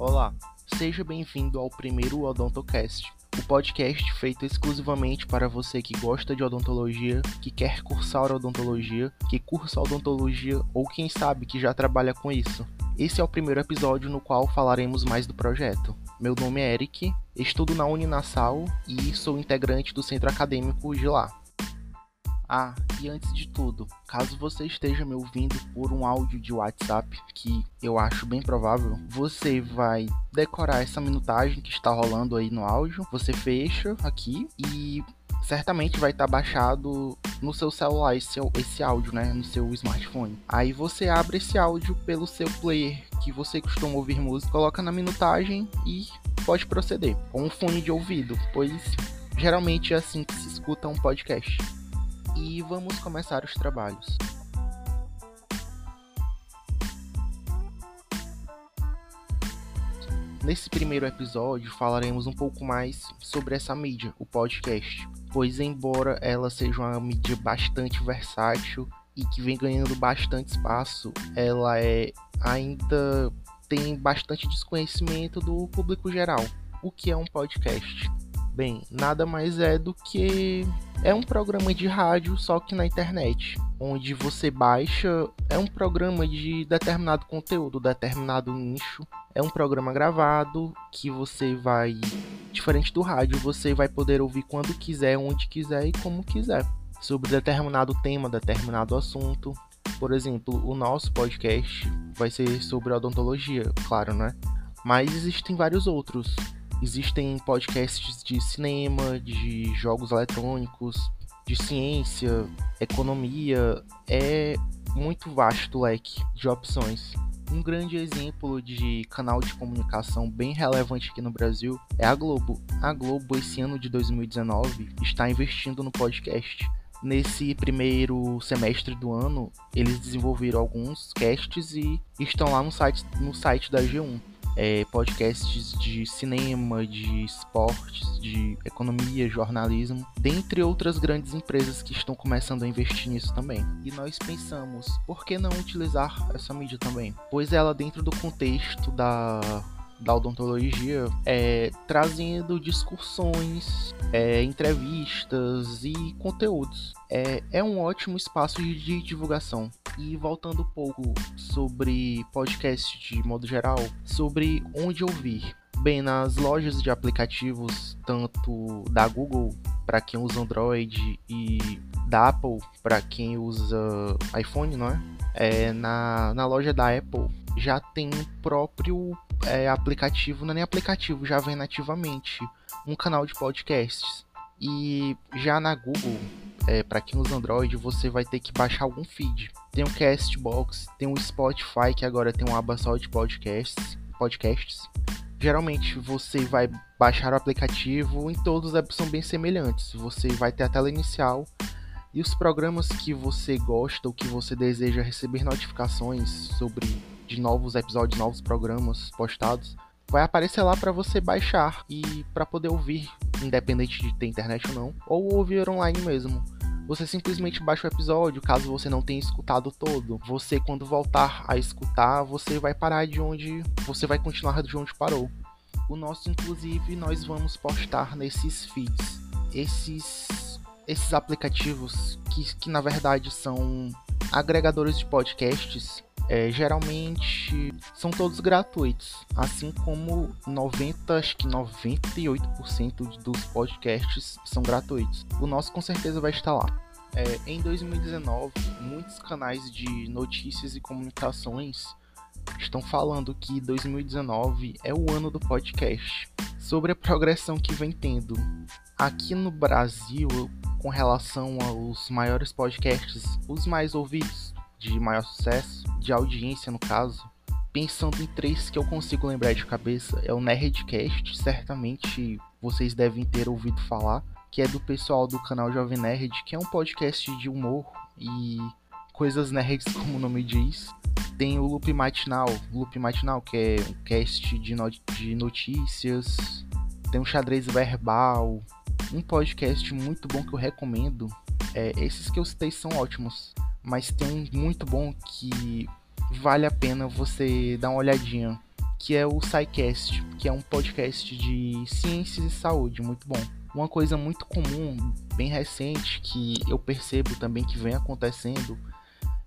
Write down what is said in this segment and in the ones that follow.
Olá, seja bem-vindo ao primeiro Odontocast, o podcast feito exclusivamente para você que gosta de odontologia, que quer cursar odontologia, que cursa odontologia ou quem sabe que já trabalha com isso. Esse é o primeiro episódio no qual falaremos mais do projeto. Meu nome é Eric, estudo na Uninassal e sou integrante do centro acadêmico de lá. Ah, e antes de tudo, caso você esteja me ouvindo por um áudio de WhatsApp, que eu acho bem provável, você vai decorar essa minutagem que está rolando aí no áudio, você fecha aqui e certamente vai estar baixado no seu celular esse, esse áudio, né, no seu smartphone. Aí você abre esse áudio pelo seu player que você costuma ouvir música, coloca na minutagem e pode proceder com um fone de ouvido, pois geralmente é assim que se escuta um podcast e vamos começar os trabalhos. Nesse primeiro episódio falaremos um pouco mais sobre essa mídia, o podcast, pois embora ela seja uma mídia bastante versátil e que vem ganhando bastante espaço, ela é ainda tem bastante desconhecimento do público geral. O que é um podcast? Bem, nada mais é do que é um programa de rádio, só que na internet, onde você baixa. É um programa de determinado conteúdo, determinado nicho. É um programa gravado que você vai. Diferente do rádio, você vai poder ouvir quando quiser, onde quiser e como quiser. Sobre determinado tema, determinado assunto. Por exemplo, o nosso podcast vai ser sobre odontologia, claro, né? Mas existem vários outros Existem podcasts de cinema, de jogos eletrônicos, de ciência, economia. É muito vasto o leque de opções. Um grande exemplo de canal de comunicação bem relevante aqui no Brasil é a Globo. A Globo, esse ano de 2019, está investindo no podcast. Nesse primeiro semestre do ano, eles desenvolveram alguns casts e estão lá no site, no site da G1 é, podcasts de cinema, de esportes, de economia, jornalismo, dentre outras grandes empresas que estão começando a investir nisso também. E nós pensamos, por que não utilizar essa mídia também? Pois ela, dentro do contexto da da odontologia, é, trazendo discussões, é, entrevistas e conteúdos. É, é um ótimo espaço de, de divulgação. E voltando um pouco sobre podcast de modo geral, sobre onde ouvir. Bem, nas lojas de aplicativos, tanto da Google para quem usa Android e da Apple para quem usa iPhone, não é? é na, na loja da Apple já tem um próprio é, aplicativo, não é nem aplicativo, já vem nativamente um canal de podcasts. E já na Google, é, para quem usa Android, você vai ter que baixar algum feed. Tem o Castbox, tem o Spotify, que agora tem um aba só de podcasts. podcasts. Geralmente você vai baixar o aplicativo, em todos são bem semelhantes. Você vai ter a tela inicial e os programas que você gosta ou que você deseja receber notificações sobre de novos episódios, novos programas postados, vai aparecer lá para você baixar e para poder ouvir, independente de ter internet ou não, ou ouvir online mesmo. Você simplesmente baixa o episódio, caso você não tenha escutado todo. Você, quando voltar a escutar, você vai parar de onde. Você vai continuar de onde parou. O nosso, inclusive, nós vamos postar nesses feeds. Esses, esses aplicativos que, que na verdade são agregadores de podcasts é, geralmente são todos gratuitos, assim como 90, acho que 98% dos podcasts são gratuitos. O nosso com certeza vai estar lá. É, em 2019, muitos canais de notícias e comunicações estão falando que 2019 é o ano do podcast. Sobre a progressão que vem tendo aqui no Brasil com relação aos maiores podcasts, os mais ouvidos, de maior sucesso, de audiência no caso, pensando em três que eu consigo lembrar de cabeça, é o Nerdcast, certamente vocês devem ter ouvido falar, que é do pessoal do canal Jovem Nerd, que é um podcast de humor e coisas nerds, como o nome diz. Tem o Loop Matinal, Loop Matinal, que é um cast de, de notícias. Tem um xadrez verbal, um podcast muito bom que eu recomendo. É, esses que eu citei são ótimos mas tem um muito bom que vale a pena você dar uma olhadinha, que é o SciCast, que é um podcast de ciências e saúde, muito bom. Uma coisa muito comum, bem recente, que eu percebo também que vem acontecendo,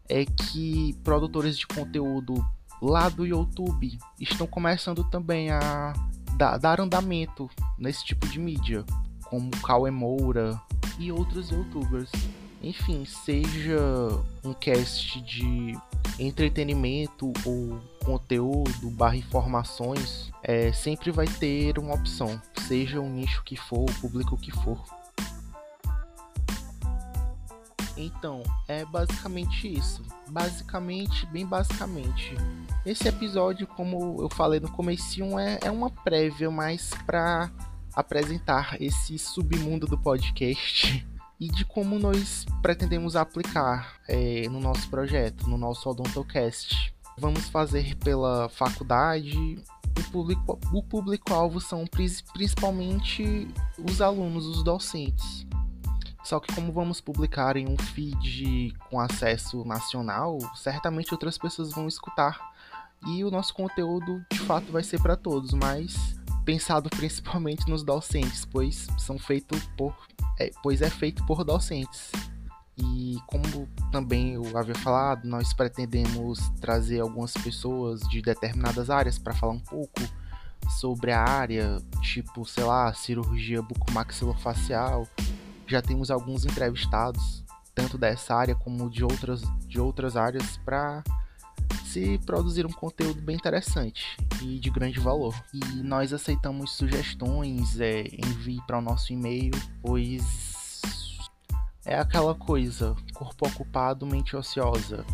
é que produtores de conteúdo lá do YouTube estão começando também a dar andamento nesse tipo de mídia, como Cauê Moura e outros youtubers. Enfim, seja um cast de entretenimento ou conteúdo barra informações, é, sempre vai ter uma opção, seja o nicho que for, o público que for. Então, é basicamente isso. Basicamente, bem basicamente. Esse episódio, como eu falei no começo, é, é uma prévia mais para apresentar esse submundo do podcast e de como nós pretendemos aplicar é, no nosso projeto, no nosso Odontocast. Vamos fazer pela faculdade. O público, o público-alvo são principalmente os alunos, os docentes. Só que como vamos publicar em um feed com acesso nacional, certamente outras pessoas vão escutar e o nosso conteúdo de fato vai ser para todos, mas pensado principalmente nos docentes, pois são feitos por é, pois é feito por docentes. E como também eu havia falado, nós pretendemos trazer algumas pessoas de determinadas áreas para falar um pouco sobre a área, tipo, sei lá, cirurgia bucomaxilofacial. Já temos alguns entrevistados, tanto dessa área como de outras, de outras áreas, para se produzir um conteúdo bem interessante e de grande valor. E nós aceitamos sugestões, é, envie para o nosso e-mail, pois é aquela coisa, corpo ocupado, mente ociosa.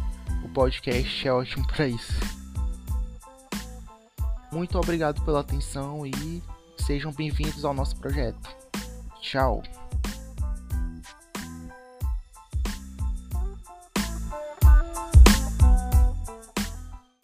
O podcast é ótimo para isso. Muito obrigado pela atenção e sejam bem-vindos ao nosso projeto. Tchau.